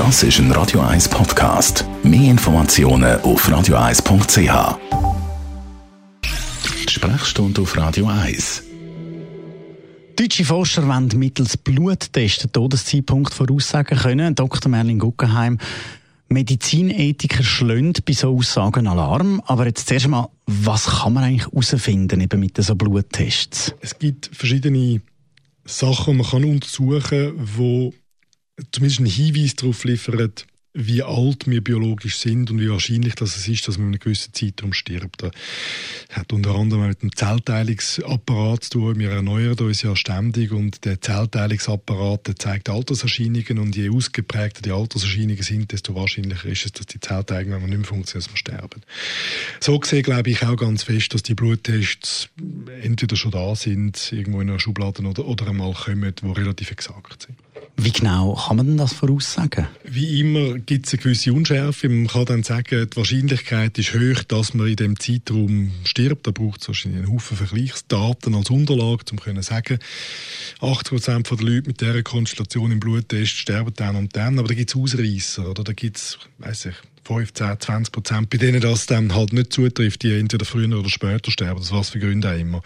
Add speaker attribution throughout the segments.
Speaker 1: Das ist ein Radio 1 Podcast. Mehr Informationen auf radio1.ch. Die Sprechstunde auf Radio 1.
Speaker 2: Deutsche Forscher wollen mittels Bluttest den Todeszeitpunkt voraussagen können. Dr. Merlin Guggenheim, Medizinethiker schlönt bei so Aussagen Alarm. Aber jetzt zuerst einmal, was kann man eigentlich herausfinden eben mit so Bluttests?
Speaker 3: Es gibt verschiedene Sachen, die man kann untersuchen kann, die zumindest einen Hinweis darauf liefern, wie alt wir biologisch sind und wie wahrscheinlich das ist, dass man in einem gewissen Zeitraum stirbt. Das hat unter anderem mit dem Zellteilungsapparat zu tun. Wir erneuern uns ja ständig und der Zellteilungsapparat der zeigt Alterserscheinungen und je ausgeprägter die Alterserscheinungen sind, desto wahrscheinlicher ist es, dass die Zellteilung, wenn man nicht mehr funktioniert, dass sterben. So gesehen glaube ich auch ganz fest, dass die Bluttests entweder schon da sind, irgendwo in einer Schublade oder, oder einmal kommen, die relativ exakt sind.
Speaker 2: Wie genau kann man das voraussagen?
Speaker 3: Wie immer gibt es eine gewisse Unschärfe. Man kann dann sagen, die Wahrscheinlichkeit ist hoch, dass man in dem Zeitraum stirbt. Da braucht es wahrscheinlich einen Haufen Vergleichsdaten als Unterlage, um zu sagen, 80% der Leute mit dieser Konstellation im Bluttest sterben dann und dann. Aber da gibt es Ausreißer, oder da gibt es, weiß ich, 15, 20 Prozent, bei denen das dann halt nicht zutrifft, die entweder früher oder später sterben. Das was für Gründe auch immer.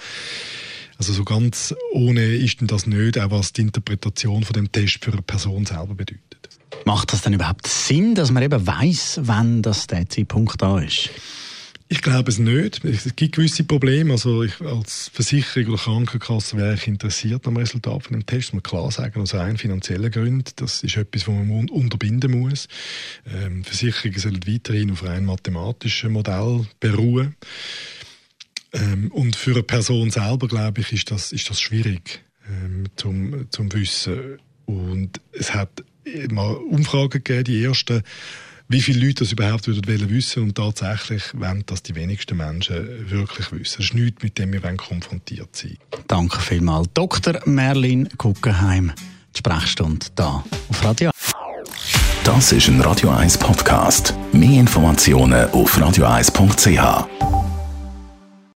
Speaker 3: Also so ganz ohne ist denn das nicht, auch was die Interpretation von dem Test für eine Person selber bedeutet.
Speaker 2: Macht das denn überhaupt Sinn, dass man eben weiß, wann das der Zeitpunkt da ist?
Speaker 3: Ich glaube es nicht. Es gibt gewisse Probleme. Also ich, als Versicherung oder Krankenkasse wäre ich interessiert am Resultat von dem Test. Man klar sagen, aus rein finanziellen Gründen. Das ist etwas, was man unterbinden muss. Ähm, Versicherungen sollen weiterhin auf rein mathematischen Modell beruhen. Ähm, und für eine Person selber, glaube ich, ist das, ist das schwierig ähm, zum, zum Wissen. Und es hat mal Umfragen gegeben, die ersten, wie viele Leute das überhaupt würden wissen und tatsächlich wollen das die wenigsten Menschen wirklich wissen. Das ist nichts, mit dem wir konfrontiert sind.
Speaker 2: Danke vielmals. Dr. Merlin Guggenheim, die Sprechstunde da auf Radio
Speaker 1: Das ist ein Radio 1 Podcast. Mehr Informationen auf radio1.ch.